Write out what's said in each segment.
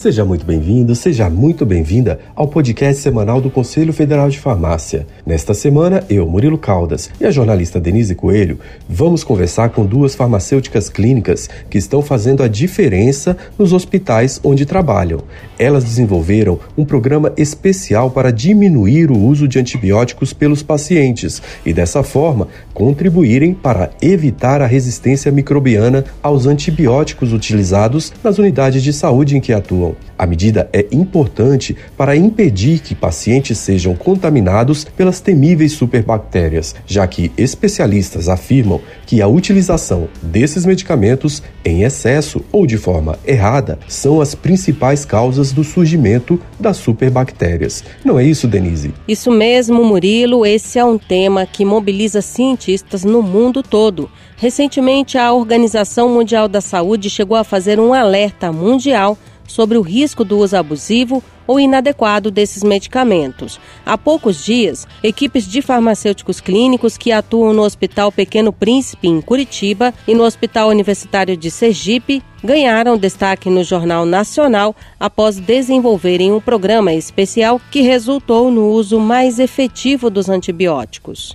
Seja muito bem-vindo, seja muito bem-vinda ao podcast semanal do Conselho Federal de Farmácia. Nesta semana, eu, Murilo Caldas, e a jornalista Denise Coelho vamos conversar com duas farmacêuticas clínicas que estão fazendo a diferença nos hospitais onde trabalham. Elas desenvolveram um programa especial para diminuir o uso de antibióticos pelos pacientes e, dessa forma, contribuírem para evitar a resistência microbiana aos antibióticos utilizados nas unidades de saúde em que atuam. A medida é importante para impedir que pacientes sejam contaminados pelas temíveis superbactérias, já que especialistas afirmam que a utilização desses medicamentos em excesso ou de forma errada são as principais causas do surgimento das superbactérias. Não é isso, Denise? Isso mesmo, Murilo. Esse é um tema que mobiliza cientistas no mundo todo. Recentemente, a Organização Mundial da Saúde chegou a fazer um alerta mundial sobre o risco do uso abusivo ou inadequado desses medicamentos. Há poucos dias, equipes de farmacêuticos clínicos que atuam no Hospital Pequeno Príncipe, em Curitiba, e no Hospital Universitário de Sergipe ganharam destaque no Jornal Nacional após desenvolverem um programa especial que resultou no uso mais efetivo dos antibióticos.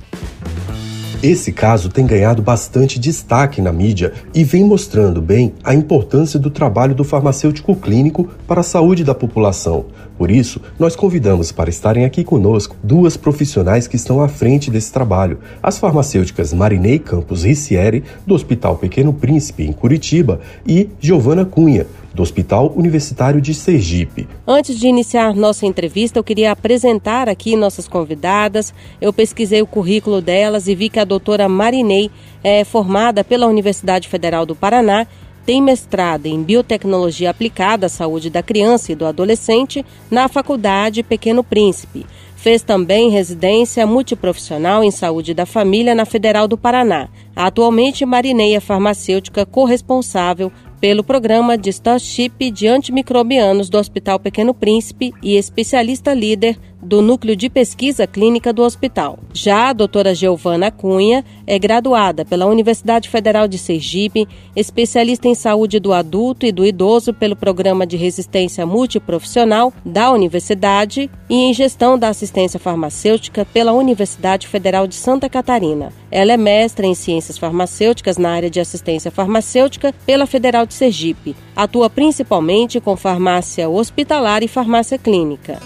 Esse caso tem ganhado bastante destaque na mídia e vem mostrando bem a importância do trabalho do farmacêutico clínico para a saúde da população. Por isso, nós convidamos para estarem aqui conosco duas profissionais que estão à frente desse trabalho: as farmacêuticas Marinei Campos Ricieri, do Hospital Pequeno Príncipe, em Curitiba, e Giovana Cunha, do Hospital Universitário de Sergipe. Antes de iniciar nossa entrevista, eu queria apresentar aqui nossas convidadas. Eu pesquisei o currículo delas e vi que a doutora Marinei é formada pela Universidade Federal do Paraná tem mestrado em Biotecnologia Aplicada à Saúde da Criança e do Adolescente na Faculdade Pequeno Príncipe. Fez também residência multiprofissional em saúde da família na Federal do Paraná. Atualmente, Marineia farmacêutica corresponsável pelo programa de Starship de antimicrobianos do Hospital Pequeno Príncipe e especialista líder do Núcleo de Pesquisa Clínica do hospital. Já a doutora Giovana Cunha é graduada pela Universidade Federal de Sergipe, especialista em saúde do adulto e do idoso pelo Programa de Resistência Multiprofissional da Universidade e em Gestão da Assistência Farmacêutica pela Universidade Federal de Santa Catarina. Ela é mestra em Ciências Farmacêuticas na área de assistência farmacêutica pela Federal de Sergipe. Atua principalmente com farmácia hospitalar e farmácia clínica.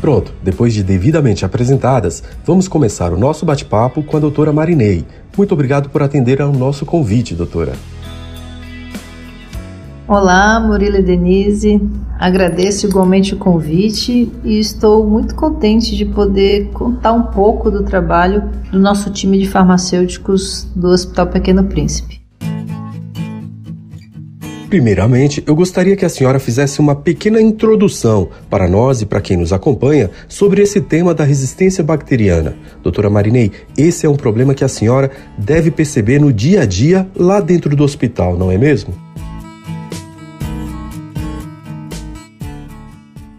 Pronto, depois de devidamente apresentadas, vamos começar o nosso bate-papo com a doutora Marinei. Muito obrigado por atender ao nosso convite, doutora. Olá, Murilo e Denise. Agradeço igualmente o convite e estou muito contente de poder contar um pouco do trabalho do nosso time de farmacêuticos do Hospital Pequeno Príncipe. Primeiramente, eu gostaria que a senhora fizesse uma pequena introdução para nós e para quem nos acompanha sobre esse tema da resistência bacteriana. Doutora Marinei, esse é um problema que a senhora deve perceber no dia a dia lá dentro do hospital, não é mesmo?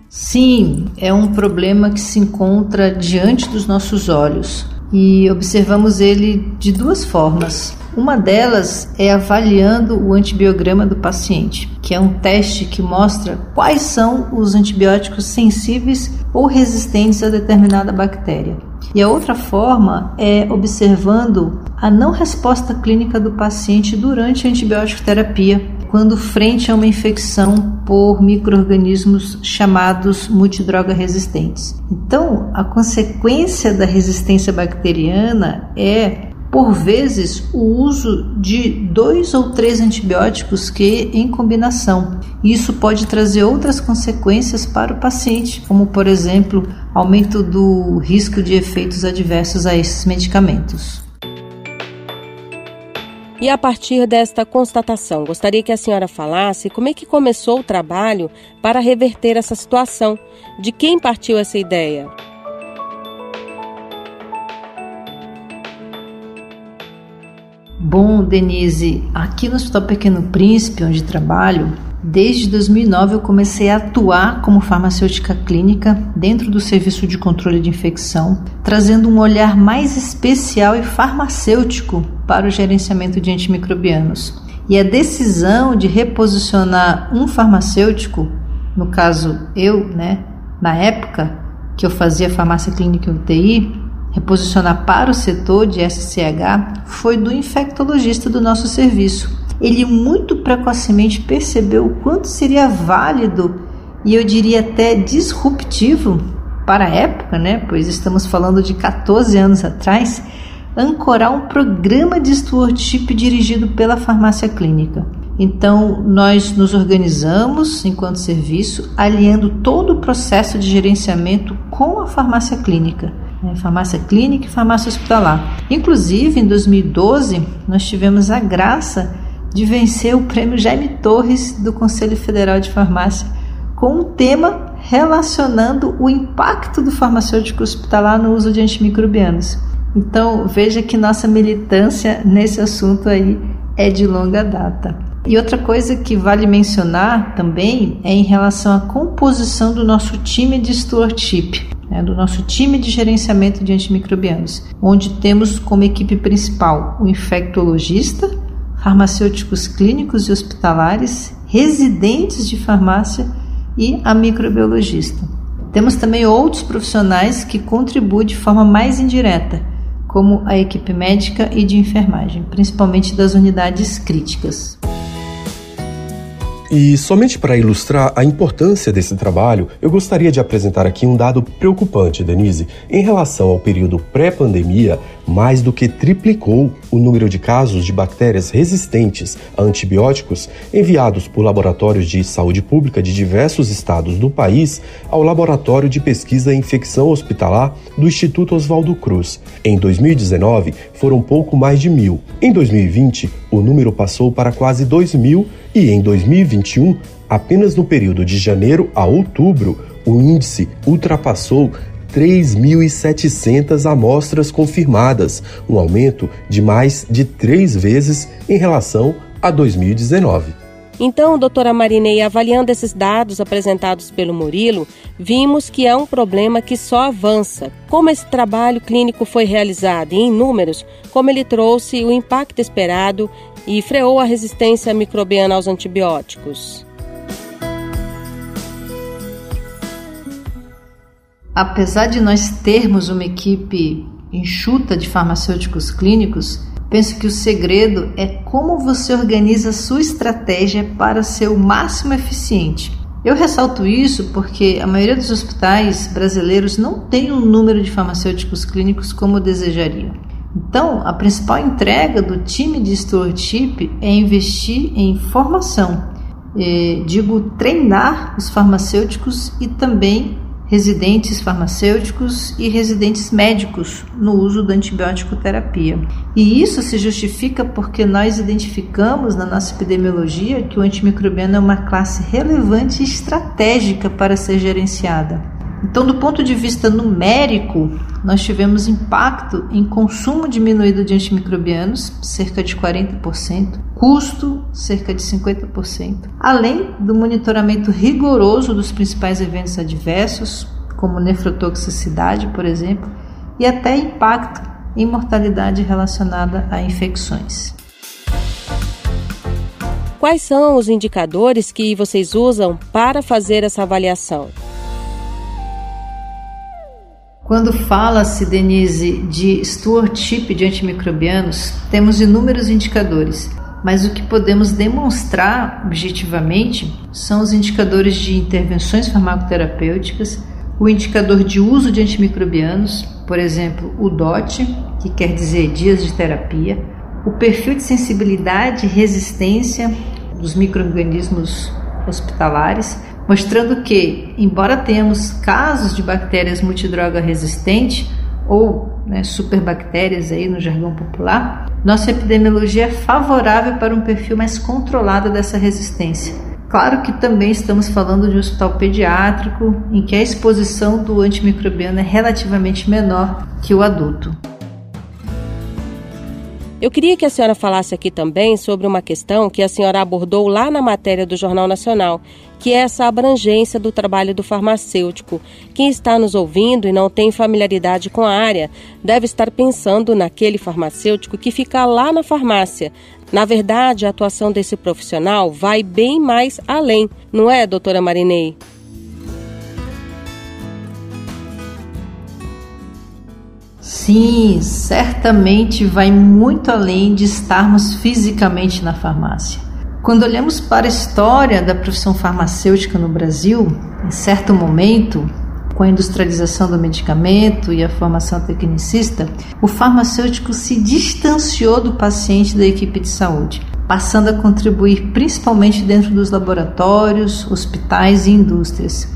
Sim, é um problema que se encontra diante dos nossos olhos e observamos ele de duas formas. Uma delas é avaliando o antibiograma do paciente, que é um teste que mostra quais são os antibióticos sensíveis ou resistentes a determinada bactéria. E a outra forma é observando a não resposta clínica do paciente durante a antibiótico terapia, quando frente a uma infecção por microorganismos chamados multidroga resistentes. Então, a consequência da resistência bacteriana é por vezes, o uso de dois ou três antibióticos que em combinação. Isso pode trazer outras consequências para o paciente, como, por exemplo, aumento do risco de efeitos adversos a esses medicamentos. E a partir desta constatação, gostaria que a senhora falasse como é que começou o trabalho para reverter essa situação. De quem partiu essa ideia? Bom, Denise, aqui no Hospital Pequeno Príncipe, onde trabalho, Desde 2009 eu comecei a atuar como farmacêutica clínica dentro do serviço de controle de infecção, trazendo um olhar mais especial e farmacêutico para o gerenciamento de antimicrobianos. E a decisão de reposicionar um farmacêutico, no caso eu, né, na época que eu fazia farmácia clínica UTI, reposicionar para o setor de SCH foi do infectologista do nosso serviço ele muito precocemente percebeu o quanto seria válido e eu diria até disruptivo para a época, né? Pois estamos falando de 14 anos atrás, ancorar um programa de stewardship dirigido pela farmácia clínica. Então, nós nos organizamos enquanto serviço, alinhando todo o processo de gerenciamento com a farmácia clínica, farmácia clínica e farmácia hospitalar. Inclusive, em 2012, nós tivemos a graça de vencer o prêmio Jaime Torres do Conselho Federal de Farmácia com um tema relacionando o impacto do farmacêutico hospitalar no uso de antimicrobianos. Então, veja que nossa militância nesse assunto aí é de longa data. E outra coisa que vale mencionar também é em relação à composição do nosso time de stewardship, né, do nosso time de gerenciamento de antimicrobianos, onde temos como equipe principal o infectologista, farmacêuticos clínicos e hospitalares, residentes de farmácia e a microbiologista. Temos também outros profissionais que contribuem de forma mais indireta, como a equipe médica e de enfermagem, principalmente das unidades críticas. E somente para ilustrar a importância desse trabalho, eu gostaria de apresentar aqui um dado preocupante, Denise. Em relação ao período pré-pandemia, mais do que triplicou o número de casos de bactérias resistentes a antibióticos enviados por laboratórios de saúde pública de diversos estados do país ao Laboratório de Pesquisa em Infecção Hospitalar do Instituto Oswaldo Cruz. Em 2019, foram pouco mais de mil. Em 2020, o número passou para quase 2 mil e em 2021, apenas no período de janeiro a outubro, o índice ultrapassou 3.700 amostras confirmadas, um aumento de mais de três vezes em relação a 2019. Então, doutora Marinei, avaliando esses dados apresentados pelo Murilo, vimos que é um problema que só avança. Como esse trabalho clínico foi realizado em números, como ele trouxe o impacto esperado e freou a resistência microbiana aos antibióticos. Apesar de nós termos uma equipe enxuta de farmacêuticos clínicos, penso que o segredo é como você organiza sua estratégia para ser o máximo eficiente. Eu ressalto isso porque a maioria dos hospitais brasileiros não tem um número de farmacêuticos clínicos como desejaria. Então, a principal entrega do time de stewardship é investir em formação, eh, digo, treinar os farmacêuticos e também residentes farmacêuticos e residentes médicos no uso da antibiótico terapia. E isso se justifica porque nós identificamos na nossa epidemiologia que o antimicrobiano é uma classe relevante e estratégica para ser gerenciada. Então, do ponto de vista numérico, nós tivemos impacto em consumo diminuído de antimicrobianos, cerca de 40%, custo, cerca de 50%, além do monitoramento rigoroso dos principais eventos adversos, como nefrotoxicidade, por exemplo, e até impacto em mortalidade relacionada a infecções. Quais são os indicadores que vocês usam para fazer essa avaliação? Quando fala-se, Denise, de stewardship de antimicrobianos, temos inúmeros indicadores, mas o que podemos demonstrar objetivamente são os indicadores de intervenções farmacoterapêuticas, o indicador de uso de antimicrobianos, por exemplo, o DOT, que quer dizer dias de terapia, o perfil de sensibilidade e resistência dos microorganismos hospitalares, mostrando que, embora tenhamos casos de bactérias multidroga resistente ou né, superbactérias aí no jargão popular, nossa epidemiologia é favorável para um perfil mais controlado dessa resistência. Claro que também estamos falando de um hospital pediátrico em que a exposição do antimicrobiano é relativamente menor que o adulto. Eu queria que a senhora falasse aqui também sobre uma questão que a senhora abordou lá na matéria do Jornal Nacional, que é essa abrangência do trabalho do farmacêutico. Quem está nos ouvindo e não tem familiaridade com a área deve estar pensando naquele farmacêutico que fica lá na farmácia. Na verdade, a atuação desse profissional vai bem mais além, não é, doutora Marinei? Sim, certamente vai muito além de estarmos fisicamente na farmácia. Quando olhamos para a história da profissão farmacêutica no Brasil, em certo momento, com a industrialização do medicamento e a formação tecnicista, o farmacêutico se distanciou do paciente da equipe de saúde, passando a contribuir principalmente dentro dos laboratórios, hospitais e indústrias,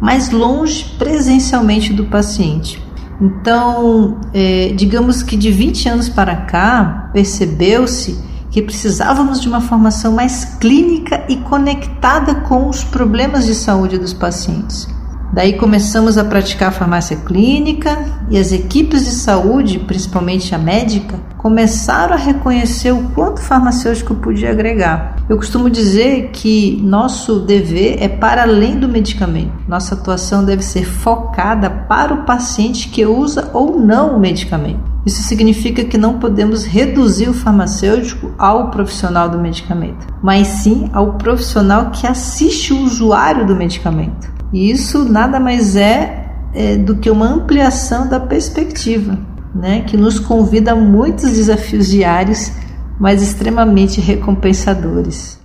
mais longe presencialmente do paciente. Então, é, digamos que de 20 anos para cá, percebeu-se que precisávamos de uma formação mais clínica e conectada com os problemas de saúde dos pacientes. Daí começamos a praticar a farmácia clínica e as equipes de saúde, principalmente a médica, começaram a reconhecer o quanto o farmacêutico podia agregar. Eu costumo dizer que nosso dever é para além do medicamento. Nossa atuação deve ser focada para o paciente que usa ou não o medicamento. Isso significa que não podemos reduzir o farmacêutico ao profissional do medicamento, mas sim ao profissional que assiste o usuário do medicamento. E isso nada mais é, é do que uma ampliação da perspectiva, né, que nos convida a muitos desafios diários, mas extremamente recompensadores.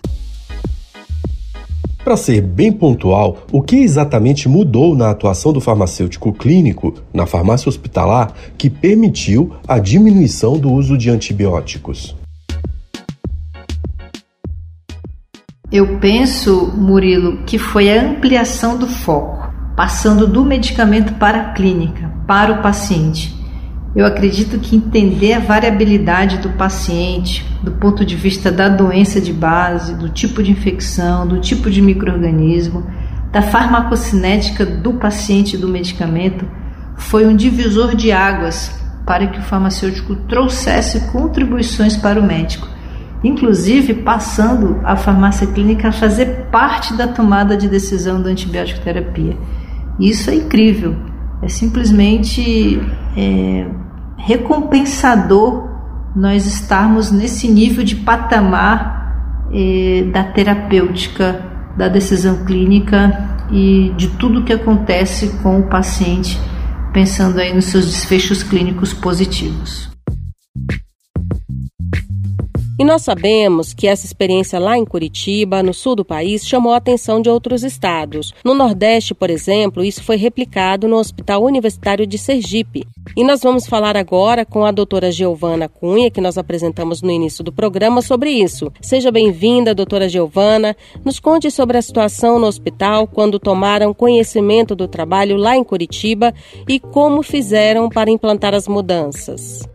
Para ser bem pontual, o que exatamente mudou na atuação do farmacêutico clínico na farmácia hospitalar que permitiu a diminuição do uso de antibióticos? Eu penso, Murilo, que foi a ampliação do foco, passando do medicamento para a clínica, para o paciente. Eu acredito que entender a variabilidade do paciente, do ponto de vista da doença de base, do tipo de infecção, do tipo de microorganismo, da farmacocinética do paciente do medicamento, foi um divisor de águas para que o farmacêutico trouxesse contribuições para o médico inclusive passando a farmácia clínica a fazer parte da tomada de decisão da antibiótico terapia. Isso é incrível, é simplesmente é, recompensador nós estarmos nesse nível de patamar é, da terapêutica, da decisão clínica e de tudo que acontece com o paciente, pensando aí nos seus desfechos clínicos positivos. E nós sabemos que essa experiência lá em Curitiba, no sul do país, chamou a atenção de outros estados. No Nordeste, por exemplo, isso foi replicado no Hospital Universitário de Sergipe. E nós vamos falar agora com a doutora Giovana Cunha, que nós apresentamos no início do programa, sobre isso. Seja bem-vinda, doutora Giovana. Nos conte sobre a situação no hospital quando tomaram conhecimento do trabalho lá em Curitiba e como fizeram para implantar as mudanças.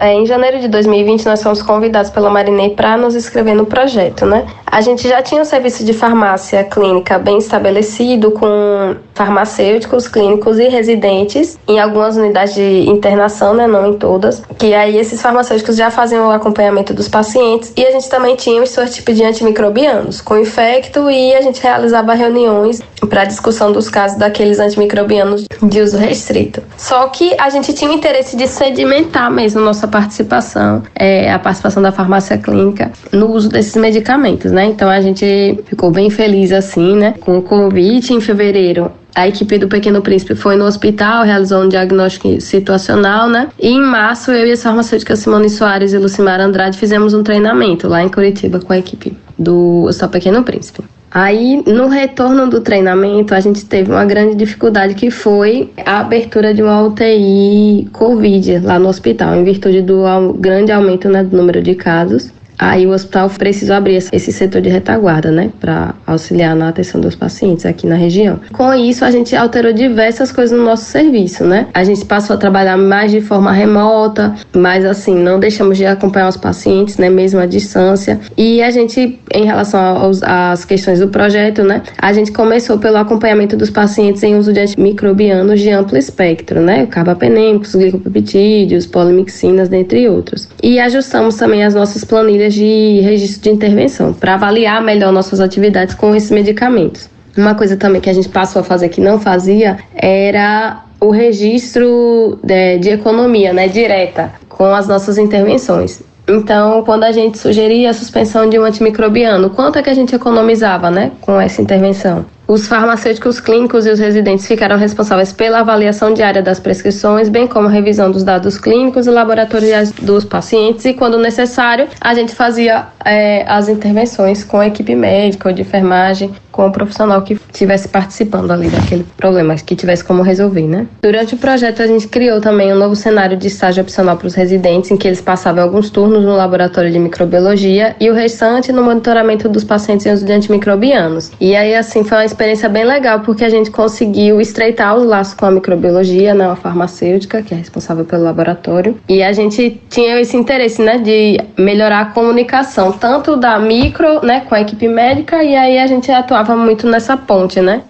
Em janeiro de 2020, nós fomos convidados pela Marinei para nos inscrever no projeto, né? A gente já tinha um serviço de farmácia clínica bem estabelecido, com farmacêuticos, clínicos e residentes em algumas unidades de internação, né? Não em todas. Que aí esses farmacêuticos já faziam o acompanhamento dos pacientes e a gente também tinha seu tipo de antimicrobianos com infecto e a gente realizava reuniões para discussão dos casos daqueles antimicrobianos de uso restrito. Só que a gente tinha o interesse de sedimentar mesmo nossa participação, é, a participação da farmácia clínica no uso desses medicamentos, né? Então a gente ficou bem feliz assim, né? Com o convite em fevereiro a equipe do Pequeno Príncipe foi no hospital, realizou um diagnóstico situacional, né? E em março, eu e as farmacêuticas Simone Soares e Lucimar Andrade fizemos um treinamento lá em Curitiba com a equipe do Hospital Pequeno Príncipe. Aí, no retorno do treinamento, a gente teve uma grande dificuldade que foi a abertura de uma UTI Covid lá no hospital, em virtude do grande aumento né, do número de casos. Aí o hospital precisou abrir esse setor de retaguarda, né, para auxiliar na atenção dos pacientes aqui na região. Com isso, a gente alterou diversas coisas no nosso serviço, né? A gente passou a trabalhar mais de forma remota, mas assim, não deixamos de acompanhar os pacientes, né, mesmo à distância. E a gente, em relação aos, às questões do projeto, né, a gente começou pelo acompanhamento dos pacientes em uso de antimicrobianos de amplo espectro, né, carbapenêmicos, glicopeptídeos, polimixinas, dentre outros. E ajustamos também as nossas planilhas de registro de intervenção para avaliar melhor nossas atividades com esses medicamentos. Uma coisa também que a gente passou a fazer que não fazia era o registro de, de economia, né, direta, com as nossas intervenções. Então, quando a gente sugeria a suspensão de um antimicrobiano, quanto é que a gente economizava, né, com essa intervenção? Os farmacêuticos clínicos e os residentes ficaram responsáveis pela avaliação diária das prescrições, bem como revisão dos dados clínicos e laboratoriais dos pacientes, e, quando necessário, a gente fazia é, as intervenções com a equipe médica ou de enfermagem, com o profissional que estivesse participando ali daquele problema, que tivesse como resolver, né? Durante o projeto, a gente criou também um novo cenário de estágio opcional para os residentes, em que eles passavam alguns turnos no laboratório de microbiologia e o restante no monitoramento dos pacientes em uso de antimicrobianos. E aí, assim, foi uma experiência bem legal, porque a gente conseguiu estreitar os laços com a microbiologia, né, a farmacêutica, que é responsável pelo laboratório, e a gente tinha esse interesse, né, de melhorar a comunicação, tanto da micro, né, com a equipe médica, e aí a gente atuava muito nessa ponte, né?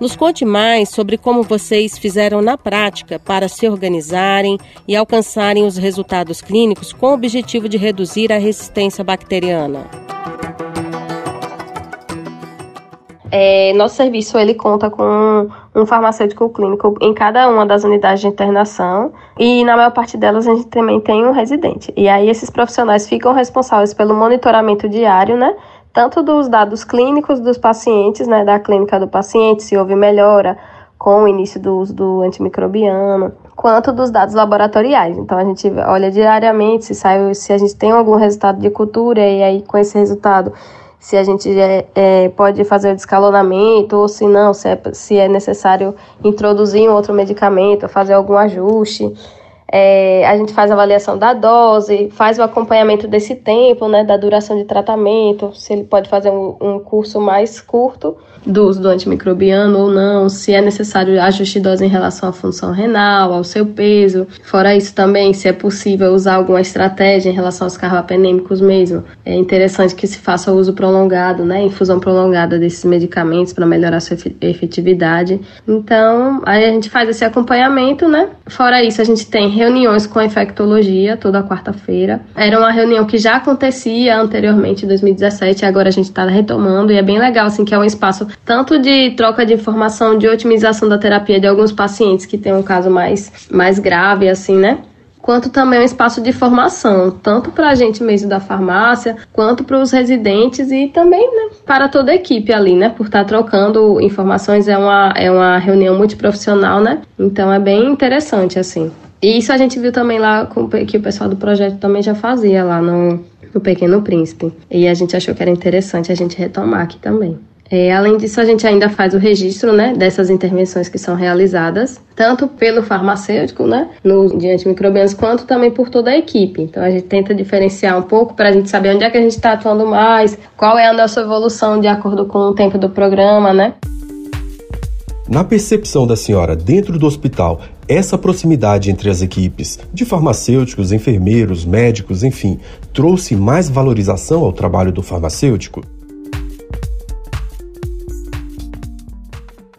Nos conte mais sobre como vocês fizeram na prática para se organizarem e alcançarem os resultados clínicos com o objetivo de reduzir a resistência bacteriana. É, nosso serviço ele conta com um farmacêutico clínico em cada uma das unidades de internação e na maior parte delas a gente também tem um residente. E aí esses profissionais ficam responsáveis pelo monitoramento diário, né? tanto dos dados clínicos dos pacientes, né, da clínica do paciente, se houve melhora com o início do uso do antimicrobiano, quanto dos dados laboratoriais. Então a gente olha diariamente se sai, se a gente tem algum resultado de cultura e aí com esse resultado se a gente é, é, pode fazer o descalonamento ou se não, se é, se é necessário introduzir um outro medicamento, fazer algum ajuste. É, a gente faz a avaliação da dose, faz o acompanhamento desse tempo, né, da duração de tratamento, se ele pode fazer um, um curso mais curto do uso do antimicrobiano ou não, se é necessário ajuste de dose em relação à função renal, ao seu peso. Fora isso também, se é possível usar alguma estratégia em relação aos carbapenêmicos mesmo. É interessante que se faça uso prolongado, né, infusão prolongada desses medicamentos para melhorar sua efetividade. Então, aí a gente faz esse acompanhamento, né? Fora isso, a gente tem reuniões com a infectologia toda quarta-feira. Era uma reunião que já acontecia anteriormente em 2017, agora a gente está retomando e é bem legal, assim, que é um espaço tanto de troca de informação, de otimização da terapia de alguns pacientes que têm um caso mais, mais grave, assim, né? quanto também um espaço de formação, tanto para a gente mesmo da farmácia, quanto para os residentes e também né, para toda a equipe ali, né? Por estar tá trocando informações, é uma, é uma reunião multiprofissional, né? Então é bem interessante, assim. E isso a gente viu também lá com, que o pessoal do projeto também já fazia lá no, no Pequeno Príncipe. E a gente achou que era interessante a gente retomar aqui também. É, além disso, a gente ainda faz o registro né, dessas intervenções que são realizadas, tanto pelo farmacêutico, né, no, de antimicrobianos, quanto também por toda a equipe. Então, a gente tenta diferenciar um pouco para a gente saber onde é que a gente está atuando mais, qual é a nossa evolução de acordo com o tempo do programa, né? Na percepção da senhora dentro do hospital, essa proximidade entre as equipes de farmacêuticos, enfermeiros, médicos, enfim, trouxe mais valorização ao trabalho do farmacêutico?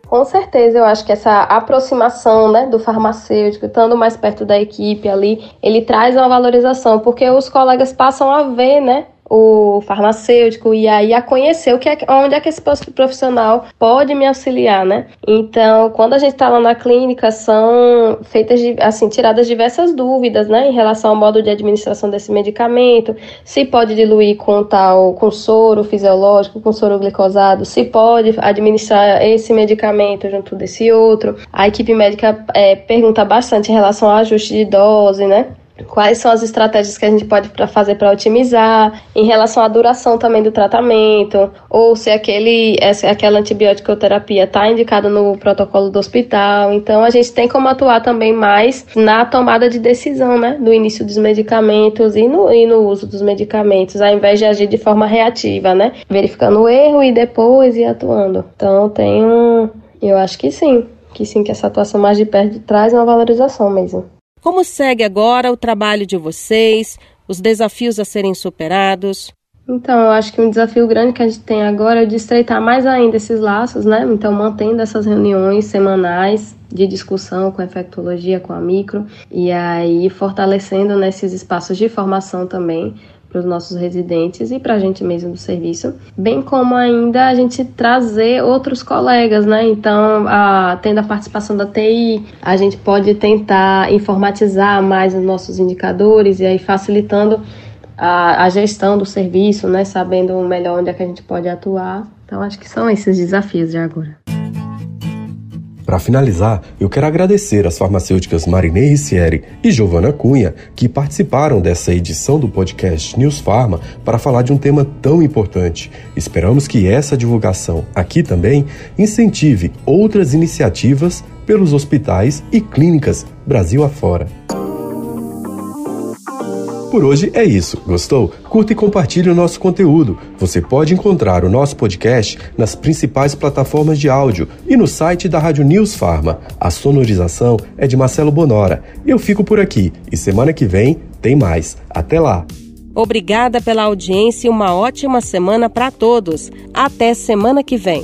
Com certeza, eu acho que essa aproximação né, do farmacêutico, estando mais perto da equipe ali, ele traz uma valorização, porque os colegas passam a ver, né, o farmacêutico e aí a conhecer o que é, onde é que esse profissional pode me auxiliar, né? Então, quando a gente está lá na clínica, são feitas, assim, tiradas diversas dúvidas, né, em relação ao modo de administração desse medicamento, se pode diluir com tal, com soro fisiológico, com soro glicosado, se pode administrar esse medicamento junto desse outro. A equipe médica é, pergunta bastante em relação ao ajuste de dose, né? Quais são as estratégias que a gente pode fazer para otimizar, em relação à duração também do tratamento, ou se aquele, essa, aquela antibiótico-terapia está indicada no protocolo do hospital. Então, a gente tem como atuar também mais na tomada de decisão, né, do início dos medicamentos e no, e no uso dos medicamentos, ao invés de agir de forma reativa, né, verificando o erro e depois ir atuando. Então, tem um, eu acho que sim, que sim, que essa atuação mais de perto traz uma valorização mesmo. Como segue agora o trabalho de vocês, os desafios a serem superados? Então, eu acho que um desafio grande que a gente tem agora é de estreitar mais ainda esses laços, né? Então, mantendo essas reuniões semanais de discussão com a infectologia, com a micro, e aí fortalecendo nesses espaços de formação também para os nossos residentes e para a gente mesmo do serviço, bem como ainda a gente trazer outros colegas, né? Então, a, tendo a participação da TI, a gente pode tentar informatizar mais os nossos indicadores e aí facilitando a, a gestão do serviço, né? Sabendo melhor onde é que a gente pode atuar. Então, acho que são esses desafios de agora. Para finalizar, eu quero agradecer às farmacêuticas Marinei Rissieri e Giovana Cunha que participaram dessa edição do podcast News Pharma para falar de um tema tão importante. Esperamos que essa divulgação aqui também incentive outras iniciativas pelos hospitais e clínicas Brasil afora. Por hoje é isso. Gostou? Curta e compartilhe o nosso conteúdo. Você pode encontrar o nosso podcast nas principais plataformas de áudio e no site da Rádio News Farma. A sonorização é de Marcelo Bonora. Eu fico por aqui e semana que vem tem mais. Até lá! Obrigada pela audiência e uma ótima semana para todos. Até semana que vem.